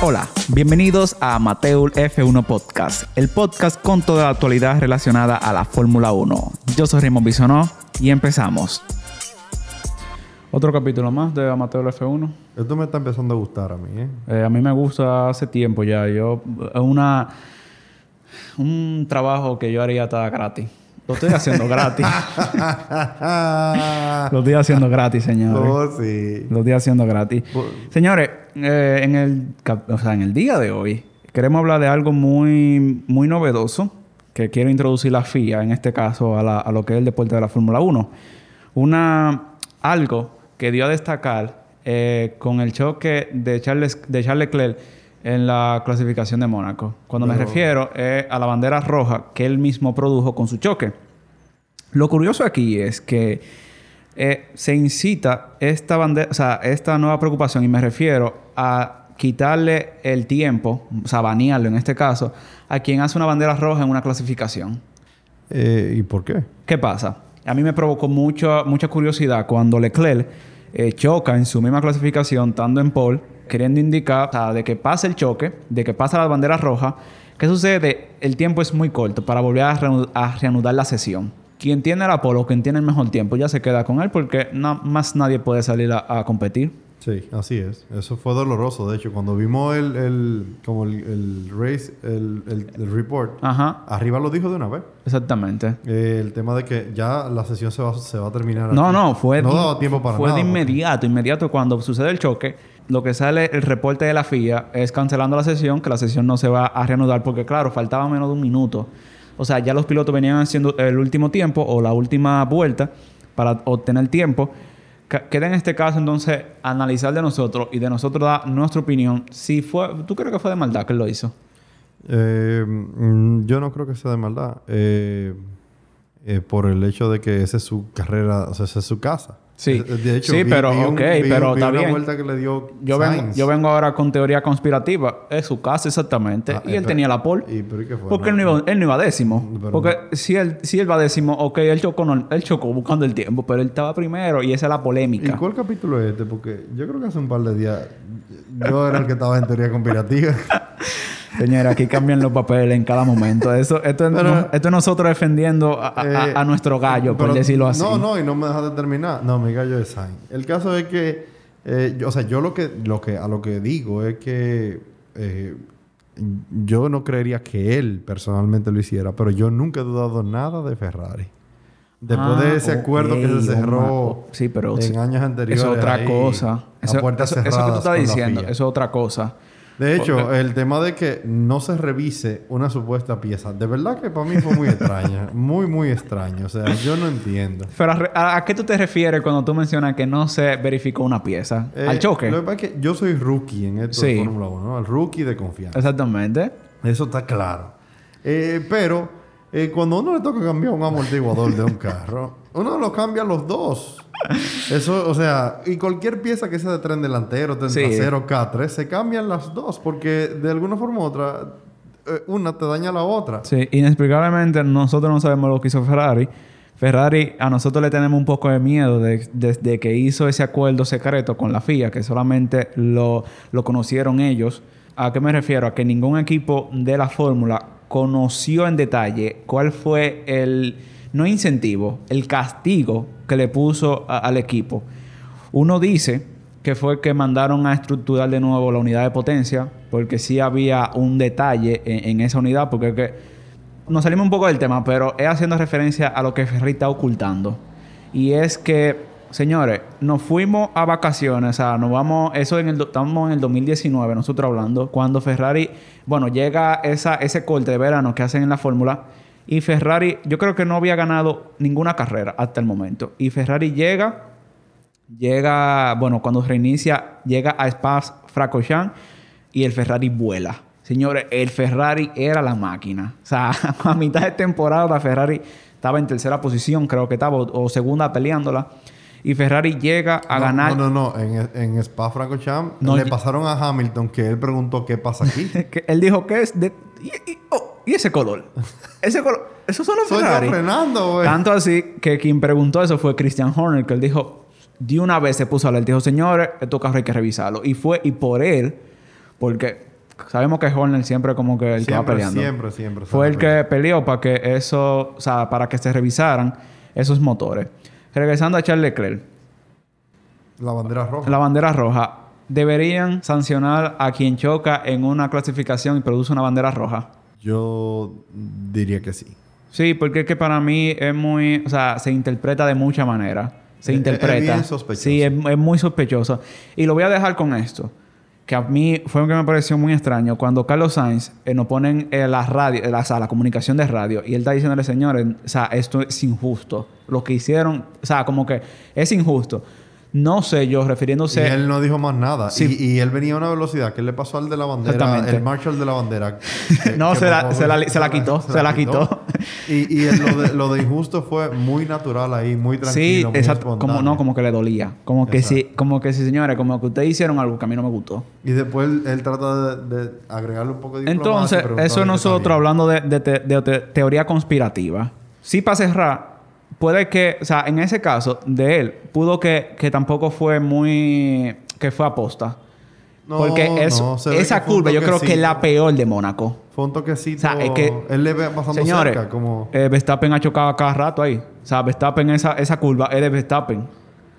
Hola, bienvenidos a Amateur F1 Podcast, el podcast con toda la actualidad relacionada a la Fórmula 1. Yo soy Raymond Bisonó y empezamos. Otro capítulo más de Amateur F1. Esto me está empezando a gustar a mí, ¿eh? Eh, a mí me gusta hace tiempo ya. Yo, es una, un trabajo que yo haría hasta gratis. Lo estoy haciendo gratis. Lo estoy haciendo gratis, señores. Oh, sí. Lo estoy haciendo gratis. Señores, eh, en, el, o sea, en el día de hoy queremos hablar de algo muy, muy novedoso que quiere introducir la FIA, en este caso, a, la- a lo que es el deporte de la Fórmula 1. Una, algo que dio a destacar eh, con el choque de Charles, de Charles Leclerc en la clasificación de Mónaco. Cuando me refiero es a la bandera roja que él mismo produjo con su choque. Lo curioso aquí es que eh, se incita esta bandera, o sea, esta nueva preocupación, y me refiero a quitarle el tiempo, o sea, banearlo en este caso, a quien hace una bandera roja en una clasificación. Eh, ¿Y por qué? ¿Qué pasa? A mí me provocó mucha, mucha curiosidad cuando Leclerc eh, choca en su misma clasificación, estando en pole, queriendo indicar o sea, de que pasa el choque, de que pasa la bandera roja. ¿Qué sucede? El tiempo es muy corto para volver a, reanu- a reanudar la sesión. Quien tiene la pole o quien tiene el mejor tiempo ya se queda con él porque na- más nadie puede salir a, a competir. Sí, así es. Eso fue doloroso. De hecho, cuando vimos el, el como el, el race, el, el, el report, Ajá, arriba lo dijo de una vez. exactamente. Eh, el tema de que ya la sesión se va, se va a terminar. No, aquí. no, fue, No de- daba tiempo para fue nada. de porque- inmediato, inmediato cuando sucede el choque. Lo que sale el reporte de la FIA es cancelando la sesión, que la sesión no se va a reanudar porque, claro, faltaba menos de un minuto. O sea, ya los pilotos venían haciendo el último tiempo o la última vuelta para obtener tiempo. Queda en este caso entonces analizar de nosotros y de nosotros dar nuestra opinión. Si fue, ¿tú crees que fue de maldad que lo hizo? Eh, mm, yo no creo que sea de maldad. Eh, eh, por el hecho de que esa es su carrera, o sea, esa es su casa. Sí. Eh, De hecho, Sí, vi- pero, vi un- ok, vi- pero está bien. vuelta que le dio Yo vengo, yo vengo ahora con teoría conspirativa. Es su casa exactamente. Ah, y él pero- tenía la pole. ¿Y pero y qué fue? Porque él, no iba, él no iba décimo. Pero Porque si él, si él va décimo, ok, él chocó, no- él chocó buscando el tiempo, pero él estaba primero y esa es la ¿Y polémica. cuál capítulo es este? Porque yo creo que hace un par de días yo era el que estaba en teoría conspirativa. Señora, aquí cambian los papeles en cada momento. Eso, esto, es, Pero- no- esto es nosotros defendiendo a, Eh, a nuestro gallo, por decirlo así. No, no, y no me dejas de terminar. No, mi gallo es Sainz. El caso es que, eh, yo- o sea, yo lo que, lo que, a lo que digo es que eh, yo no creería que él personalmente lo hiciera, pero yo nunca he dudado nada de Ferrari. Después Ah, de ese acuerdo que se cerró oh, sí, pero en sí. años anteriores. Es otra ahí, cosa. Eso, eso- eso que tú estás diciendo, eso es otra cosa. De hecho, Porque- el tema de que no se revise una supuesta pieza, de verdad que para mí fue muy extraña. Muy, muy extraño. O sea, yo no entiendo. Pero a, re- a- ¿a qué tú te refieres cuando tú mencionas que no se verificó una pieza? Eh, ¿Al choque? Lo que pasa es que yo soy rookie en esto Sí. de Fórmula 1, ¿no? El rookie de confianza. Exactamente. Eso está claro. Eh, pero eh, cuando uno le toca cambiar un amortiguador de un carro, uno lo cambia los dos. Eso, o sea, y cualquier pieza que sea de tren delantero, tren Sí. trasero, K3, se cambian las dos porque de alguna forma u otra, eh, una te daña a la otra. Sí, inexplicablemente nosotros no sabemos lo que hizo Ferrari. Ferrari, a nosotros le tenemos un poco de miedo de- desde que hizo ese acuerdo secreto con la FIA, que solamente lo, lo conocieron ellos. ¿A qué me refiero? A que ningún equipo de la fórmula conoció en detalle cuál fue el, no incentivo, el castigo que le puso al equipo. Uno dice que fue que mandaron a estructurar de nuevo la unidad de potencia, porque sí había un detalle en, esa unidad, porque que nos salimos un poco del tema, pero es haciendo referencia a lo que Ferrari está ocultando. Y es que, señores, nos fuimos a vacaciones, o sea, nos vamos, eso en el, estamos en el 2019, nosotros hablando, cuando Ferrari, bueno, llega esa, ese corte de verano que hacen en la fórmula, y Ferrari, yo creo que no había ganado ninguna carrera hasta el momento. Y Ferrari llega, llega, bueno, cuando reinicia, llega a Spa-Francorchamps y el Ferrari vuela. Señores, el Ferrari era la máquina. O sea, a mitad de temporada Ferrari estaba en tercera posición, creo que estaba, o segunda peleándola. Y Ferrari llega a No, ganar. No, no, no. En, en Spa Francorchamps No, le pasaron a Hamilton que él preguntó qué pasa aquí. que él dijo que es de. Y, y- oh, ¿y ese color. Ese color. Eso son los Soy yo Ferrari. frenando, güey. Tanto así que quien preguntó eso fue Christian Horner, que él dijo, de una vez se puso a hablar, dijo, señores, estos carros hay que revisarlo. Y fue, y por él, porque sabemos que Horner siempre como que el que va Siempre, peleando. siempre, siempre. Fue el que peleó para que eso, o sea, para que se revisaran esos motores. Regresando a Charles Leclerc, La bandera roja. la bandera roja, ¿deberían sancionar a quien choca en una clasificación y produce una bandera roja? Yo diría que sí. Sí, porque es que para mí es muy, o sea, se interpreta de mucha manera. Se Es- es interpreta. bien sospechoso. Sí, es, es muy sospechoso. Y lo voy a dejar con esto. Que a mí fue lo que me pareció muy extraño. Cuando Carlos Sainz eh, nos ponen eh, la radio, eh, la comunicación de radio, y él está diciéndole, señores, o sea, esto es injusto. Lo que hicieron, o sea, como que es injusto. No sé yo, Y refiriéndose. él no dijo más nada. Sí. Y, y él venía a una velocidad que le pasó al de la bandera, Exactamente. el marshal de la bandera. que- No, que se la- se la- se la quitó, se la quitó. Y, y el- lo, de, lo de injusto fue muy natural ahí, muy Sí, tranquilo, muy exacto. Como, no, como que le dolía. Como que sí, como que sí, señores, como que ustedes hicieron algo que a mí no me gustó. Y después él, trata de, de agregarle un poco de Entonces, y eso qué nosotros hablando de, de te- de te- teoría conspirativa. Sí, para cerrar, puede que, o sea, en ese caso de él, pudo que, que tampoco fue muy. que fue aposta. No, Porque no, esa curva yo creo que es la peor de Mónaco. Fue un toquecito. O sea, es que- Él le ve pasando Señores, cerca, como... eh, Verstappen ha chocado a cada rato ahí. O sea, Verstappen, esa, esa curva es de Verstappen.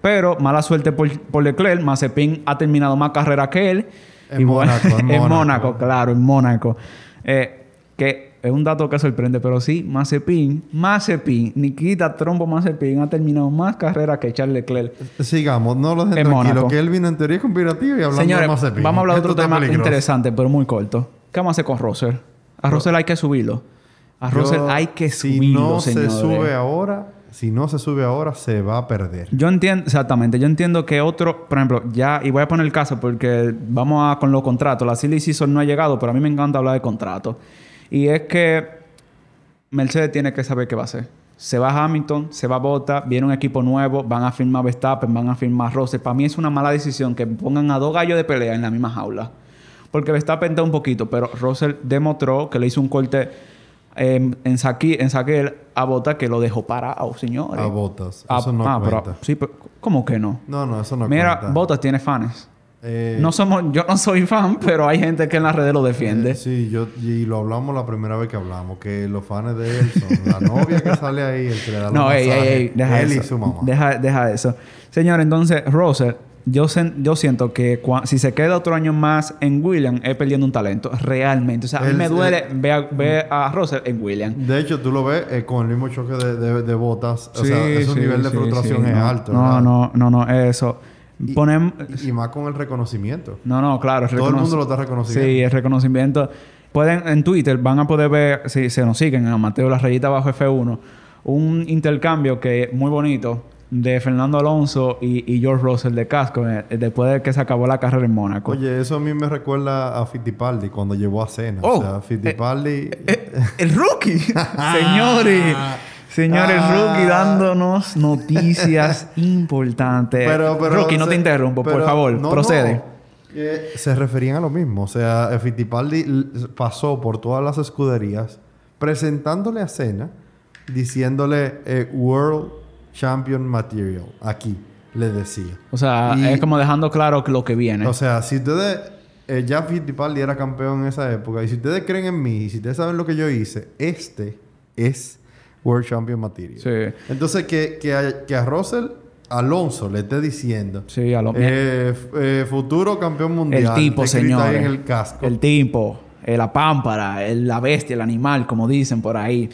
Pero mala suerte por, por Leclerc. Mazepin ha terminado más carrera que él. En Mónaco, en en Mónaco. Mónaco, claro, en Mónaco. Eh, que es un dato que sorprende, pero sí, Mazepin, Mazepin, Nikita Trombo Mazepin ha terminado más carrera que Charles Leclerc. Sigamos, no lo dejen En tranquilo, que él vino en teoría conspirativa y hablando Señores, de Mazepin. vamos a hablar de otro tema peligroso. interesante, pero muy corto. ¿Qué vamos a hacer con Russell? A Russell hay que subirlo. A Russell Yo, hay que si subirlo, no señores. se sube ahora, si no se sube ahora, se va a perder. Yo entiendo, exactamente, yo entiendo que otro, por ejemplo, ya, y voy a poner el caso porque vamos a con los contratos. La silly season no ha llegado, pero a mí me encanta hablar de contratos. Y es que Mercedes tiene que saber qué va a hacer. Se va Hamilton, se va Bottas, viene un equipo nuevo, van a firmar Verstappen, van a firmar Russell. Para mí es una mala decisión que pongan a dos gallos de pelea en la misma jaula. Porque Verstappen está un poquito, pero Russell demostró que le hizo un corte eh, en, Saki, en Saquel a Bottas que lo dejó parado, señores. A botas. Ah, Eso no ah, pero- sí, pero ¿cómo que no? No, no, eso no Mira, cuenta. Bottas tiene fans. Eh, No somos, yo no soy fan, pero hay gente que en las redes lo defiende. eh, sí, yo, y lo hablamos la primera vez que hablamos, que los fans de él son la novia que sale ahí, el que le da no, ey, ey, masajes, ey, deja él eso. y su mamá. Deja, deja eso. Señor, entonces, Russell, yo, sen- yo siento que cua- si se queda otro año más en William, es perdiendo un talento. Realmente. O sea, a mí me duele él- ver, a, ver a Russell en William. De hecho, tú lo ves eh, con el mismo choque de, de, de botas. O Sí, sea, ese sí, nivel de sí, frustración es no, alto. No, ¿verdad? no, no, no, eso. Y- Ponem- Y más con el reconocimiento. No, no, claro. Todo el mundo lo está reconociendo. Sí, el reconocimiento. Pueden, en Twitter van a poder ver, si se nos siguen en Mateo La Rayita Bajo F1, un intercambio que es muy bonito de Fernando Alonso y, y George Russell de casco eh, después de que se acabó la carrera en Mónaco. Oye, eso a mí me recuerda a Fittipaldi cuando llevó a Cena. Oh, o sea, Fittipaldi... Eh, el rookie. Señores. Señores, Ah. rookie dándonos noticias importantes. Pero, pero, rookie, no se- te interrumpo, por favor. no, procede. no. Eh, se referían a lo mismo. O sea, eh, Fittipaldi pasó por todas las escuderías presentándole a Cena, diciéndole eh, World Champion Material. Aquí, le decía. O sea, Y- es como dejando claro lo que viene. O sea, si ustedes... eh, ya Fittipaldi era campeón en esa época. Y si ustedes creen en mí, y si ustedes saben lo que yo hice, este es World Champion Material. Sí. Entonces, que, que, a, que a Russell Alonso le esté diciendo... Sí, a lo Eh, eh, futuro campeón mundial. El tipo, señor. en el casco. El tipo, eh, la pámpara, el- la bestia, el animal, como dicen por ahí.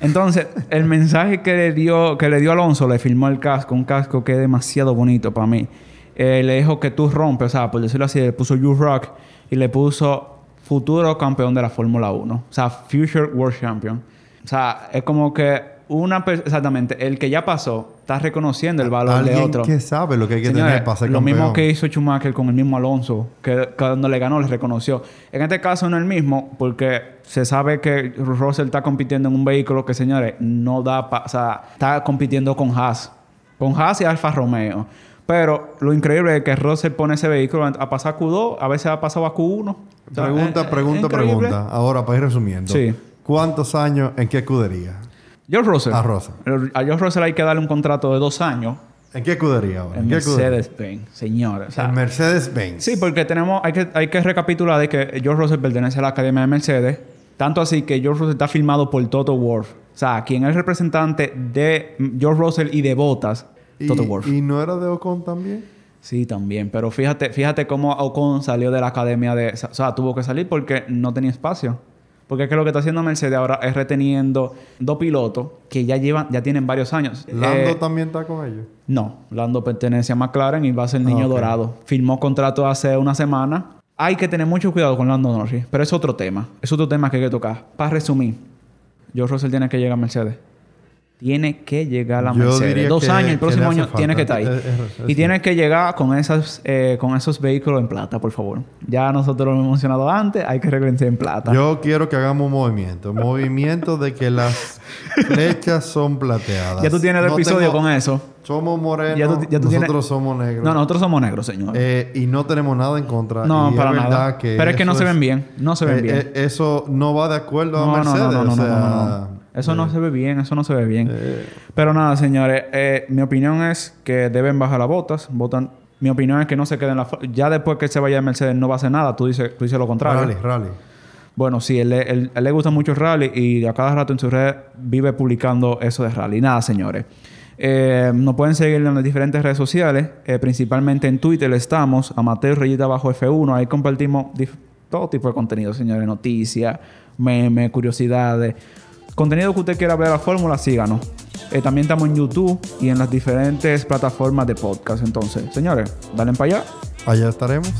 Entonces, el mensaje que le dio, que le dio Alonso, le firmó el casco, un casco que es demasiado bonito para mí. Eh, le dijo que tú rompes, o sea, por decirlo así, le puso You Rock y le puso futuro campeón de la Fórmula 1. O sea, Future World Champion. O sea, es como que una per- exactamente, el que ya pasó está reconociendo el valor de otro. que sabe lo que hay que Señores, tener para ser lo campeón. mismo que hizo Schumacher con el mismo Alonso, que cuando le ganó le reconoció. En este caso no es el mismo, porque se sabe que Russell está compitiendo en un vehículo que, señores, no da... pa- o sea, está compitiendo con Haas. Con Haas y Alfa Romeo. Pero lo increíble es que Russell pone ese vehículo a pasar Q2, a veces ha pasado a Q1. O sea, Pregunta, pregunta, pregunta. Ahora, para ir resumiendo. Sí. ¿Cuántos años en qué escudería? George Russell. A Russell. A George Russell hay que darle un contrato de dos años ¿En qué escudería ahora? En. Mercedes-Benz, señores. O sea, En Mercedes-Benz. Sí, porque tenemos, hay que, hay que recapitular de que George Russell pertenece a la Academia de Mercedes. Tanto así que George Russell está firmado por Toto Wolff. O sea, quien es el representante de George Russell y de Bottas, ¿Y, Toto Wolff. ¿Y no era de Ocon también? Sí, también. Pero fíjate, fíjate cómo Ocon salió de la academia de... O sea, tuvo que salir porque no tenía espacio. Porque es que lo que está haciendo Mercedes ahora es reteniendo dos pilotos que ya llevan, ya tienen varios años. ¿Lando Eh, también está con ellos? no, Lando pertenece a McLaren y va a ser niño Ah, dorado. Firmó contrato hace una semana. Hay que tener mucho cuidado con Lando Norris, pero es otro tema. Es otro tema que hay que tocar. Para resumir, George Russell tiene que llegar a Mercedes. Tiene que llegar a la Mercedes. Dos que- años, el próximo año tiene que estar ahí. Es- es- es y tiene que llegar con, esas, eh, con esos vehículos en plata, por favor. Ya nosotros lo hemos mencionado antes, hay que regresar en plata. Yo quiero que hagamos un movimiento. Movimiento de que las flechas son plateadas. ya tú tienes el No episodio tengo- con eso. Somos morenos. Ya tú- ya tú nosotros tienes- somos negros. No, nosotros somos negros, señor. Eh, y no tenemos nada en contra. no, Y para nada. que pero es que no se ven bien. No se ven eh, bien. eh, eso no va de acuerdo a No, Mercedes. no, no, no, o sea, no. Eso no eh, se ve bien, eso no se ve bien. eh, Pero nada, señores, eh, mi opinión es que deben bajar las botas. Votan. Mi opinión es que no se queden la Ya después que se vaya Mercedes no va a hacer nada. Tú dices, tú dices lo contrario. rally, rally. Bueno, sí, él, él- él le gusta mucho el rally y a cada rato en su red vive publicando eso de rally. Nada, señores. Eh, nos pueden seguir en las diferentes redes sociales, eh, principalmente en Twitter estamos, Amateur Rayita Bajo F1. Ahí compartimos todo tipo de contenido, señores. Noticias, memes, curiosidades. Contenido que usted quiera ver la fórmula, síganos. Eh, también estamos en YouTube y en las diferentes plataformas de podcast. Entonces, señores, dale para allá. Allá estaremos.